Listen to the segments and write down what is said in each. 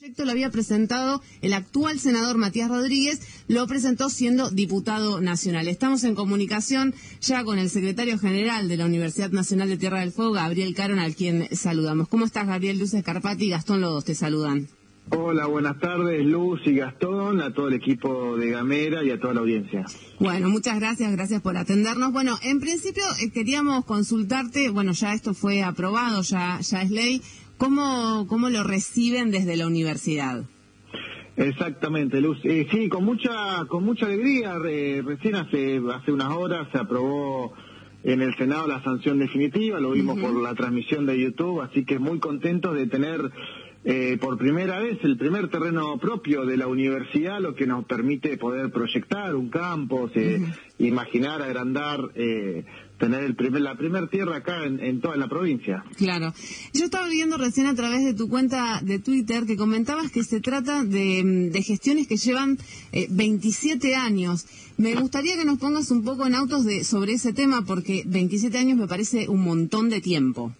proyecto lo había presentado el actual senador Matías Rodríguez, lo presentó siendo diputado nacional. Estamos en comunicación ya con el secretario general de la Universidad Nacional de Tierra del Fuego, Gabriel Caron, al quien saludamos. ¿Cómo estás, Gabriel Luces Carpati y Gastón Lodos te saludan? Hola, buenas tardes, Luz y Gastón, a todo el equipo de Gamera y a toda la audiencia. Bueno, muchas gracias, gracias por atendernos. Bueno, en principio eh, queríamos consultarte, bueno, ya esto fue aprobado, ya, ya es ley. ¿Cómo, ¿Cómo lo reciben desde la universidad? Exactamente, Luz. Eh, sí, con mucha con mucha alegría. recién hace hace unas horas se aprobó en el Senado la sanción definitiva. Lo vimos por la transmisión de YouTube, así que muy contentos de tener eh, por primera vez el primer terreno propio de la universidad, lo que nos permite poder proyectar un campus, eh, imaginar, agrandar, eh, tener el primer, la primer tierra acá en, toda la provincia. Claro. Yo estaba viendo recién a través de tu cuenta de Twitter que comentabas que se trata de, gestiones que llevan 27 años. Me gustaría que nos pongas un poco en autos de, sobre ese tema porque 27 años me parece un montón de tiempo.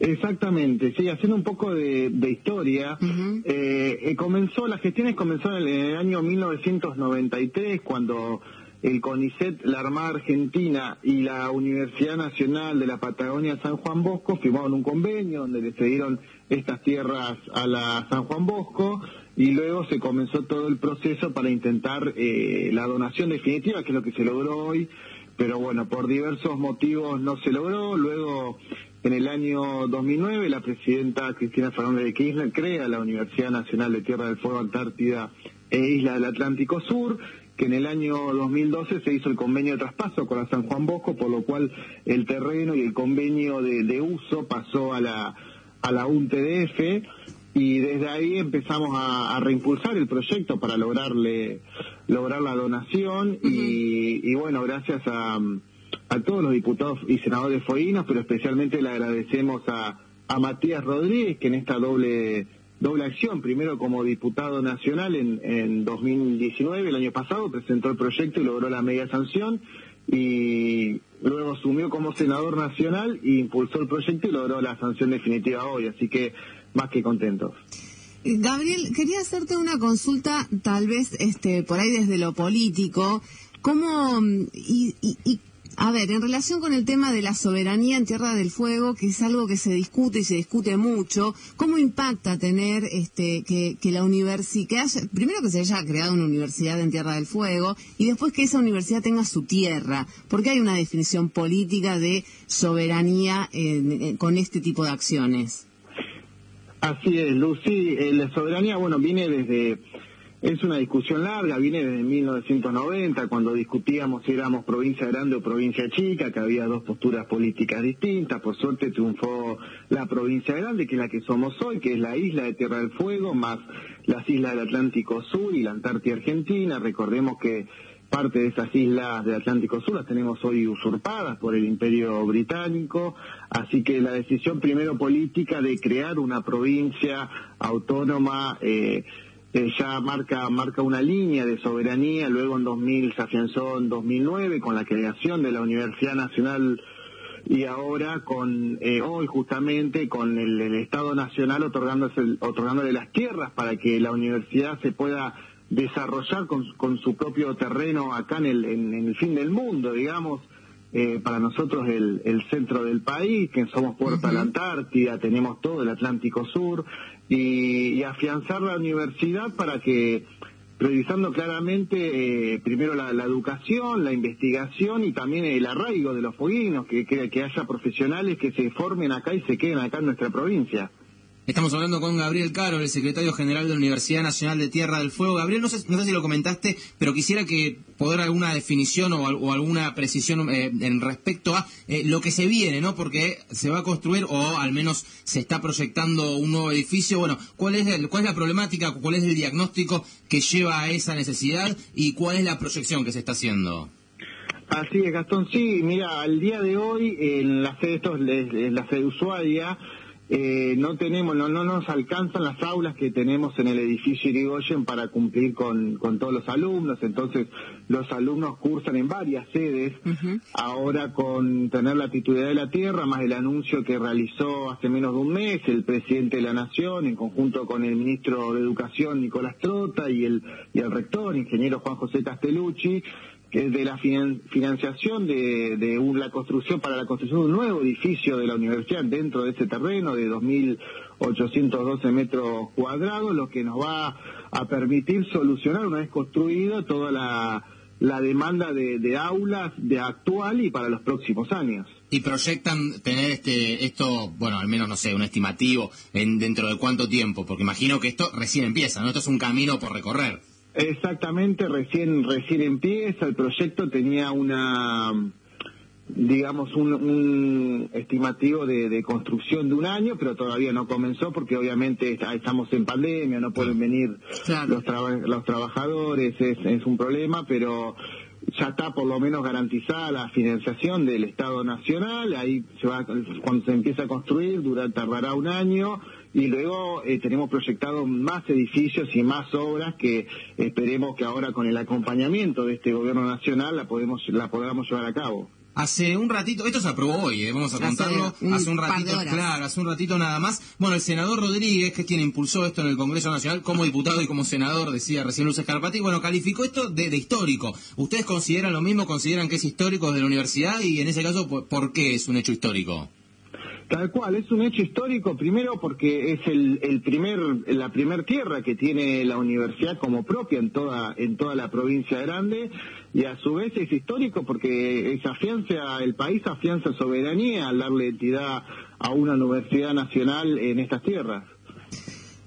Exactamente, sí, haciendo un poco de, historia, eh, eh, comenzó, las gestiones comenzaron en el año 1993, cuando el CONICET, la Armada Argentina y la Universidad Nacional de la Patagonia San Juan Bosco firmaron un convenio donde le cedieron estas tierras a la San Juan Bosco y luego se comenzó todo el proceso para intentar eh, la donación definitiva, que es lo que se logró hoy, pero bueno, por diversos motivos no se logró, luego en el año 2009, la presidenta Cristina Fernández de Kirchner crea la Universidad Nacional de Tierra del Fuego, Antártida e Isla del Atlántico Sur, que en el año 2012 se hizo el convenio de traspaso con la San Juan Bosco, por lo cual el terreno y el convenio de, uso pasó a la, a la UNTDF y desde ahí empezamos a, reimpulsar el proyecto para lograrle lograr la donación y, y bueno, gracias a a todos los diputados y senadores foínos, pero especialmente le agradecemos a, a Matías Rodríguez, que en esta doble doble acción, primero como diputado nacional en, en 2019, el año pasado, presentó el proyecto y logró la media sanción, y luego asumió como senador nacional e impulsó el proyecto y logró la sanción definitiva hoy, así que más que contentos. Gabriel, quería hacerte una consulta, tal vez este, por ahí desde lo político. ¿Cómo y, y a ver, en relación con el tema de la soberanía en Tierra del Fuego, que es algo que se discute y se discute mucho, ¿cómo impacta tener este, que, la universidad, primero que se haya creado una universidad en Tierra del Fuego y después que esa universidad tenga su tierra? Porque hay una definición política de soberanía con este tipo de acciones. Así es, Lucy. Eh, la soberanía, bueno, viene desde es una discusión larga, viene desde 1990, cuando discutíamos si éramos provincia grande o provincia chica, que había dos posturas políticas distintas. Por suerte triunfó la provincia grande, que es la que somos hoy, que es la isla de Tierra del Fuego, más las islas del Atlántico Sur y la Antártida Argentina. Recordemos que parte de esas islas del Atlántico Sur las tenemos hoy usurpadas por el Imperio Británico, así que la decisión primero política de crear una provincia autónoma eh, eh, ya marca marca una línea de soberanía, luego en 2000 se afianzó en 2009 con la creación de la Universidad Nacional y ahora con eh, hoy justamente con el, Estado Nacional otorgándose, otorgándole las tierras para que la universidad se pueda desarrollar con, con su propio terreno acá en el, en, el fin del mundo, digamos. Eh, para nosotros el, el, centro del país, que somos puerta a la Antártida, tenemos todo el Atlántico Sur, y, afianzar la universidad para que, priorizando claramente eh, primero la, educación, la investigación y también el arraigo de los foguinos, que, que haya profesionales que se formen acá y se queden acá en nuestra provincia. Estamos hablando con Gabriel Caro, el secretario general de la Universidad Nacional de Tierra del Fuego. Gabriel, no sé, no sé si lo comentaste, pero quisiera que poder alguna definición o, alguna precisión eh, en respecto a eh, lo que se viene, ¿no? Porque se va a construir o al menos se está proyectando un nuevo edificio. Bueno, ¿cuál es, cuál es la problemática, cuál es el diagnóstico que lleva a esa necesidad y cuál es la proyección que se está haciendo? Así es, Gastón. Sí, mira, al día de hoy en la sede, esto es la sede usuaria, eh, no tenemos, no, no nos alcanzan las aulas que tenemos en el edificio Irigoyen para cumplir con, con todos los alumnos, entonces los alumnos cursan en varias sedes, ahora con tener la titularidad de la tierra, más el anuncio que realizó hace menos de un mes el presidente de la Nación, en conjunto con el ministro de Educación Nicolás Trota y el, y el rector, ingeniero Juan José Castellucci, de la financiación de, la construcción para la construcción de un nuevo edificio de la universidad dentro de ese terreno de 2.812 metros cuadrados, lo que nos va a permitir solucionar una vez construido toda la, demanda de, aulas de actual y para los próximos años. ¿Y proyectan tener este esto, bueno, al menos no sé, un estimativo en dentro de cuánto tiempo? Porque imagino que esto recién empieza, ¿no? Esto es un camino por recorrer. Exactamente, recién recién empieza el proyecto, tenía una digamos un, estimativo de, construcción de un año, pero todavía no comenzó porque obviamente estamos en pandemia, no pueden venir los, los trabajadores, es, es un problema, pero ya está por lo menos garantizada la financiación del Estado Nacional, ahí se va, cuando se empieza a construir, dura, tardará un año, y luego eh, tenemos proyectado más edificios y más obras que esperemos que ahora con el acompañamiento de este gobierno nacional la podemos la podamos llevar a cabo. Hace un ratito, esto se aprobó hoy, eh, vamos a contarlo, hace un ratito, claro, hace un ratito nada más. Bueno, el senador Rodríguez, que es quien impulsó esto en el Congreso Nacional como diputado y como senador, decía recién Luz Escarpati, bueno, calificó esto de, histórico. ¿Ustedes consideran lo mismo? ¿Consideran que es histórico de la universidad? Y en ese caso, ¿por qué es un hecho histórico? Tal cual, es un hecho histórico, primero porque es el, el primer, la primer tierra que tiene la universidad como propia en toda, en toda la provincia grande, y a su vez es histórico porque es afianza, el país afianza soberanía al darle entidad a una universidad nacional en estas tierras.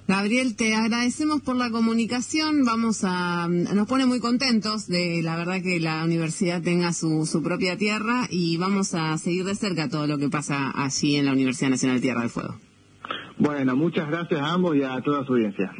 Gabriel, te agradecemos por la comunicación. Vamos a, nos pone muy contentos de la verdad que la universidad tenga su, su propia tierra y vamos a seguir de cerca todo lo que pasa allí en la Universidad Nacional Tierra del Fuego. Bueno, muchas gracias a ambos y a toda su audiencia.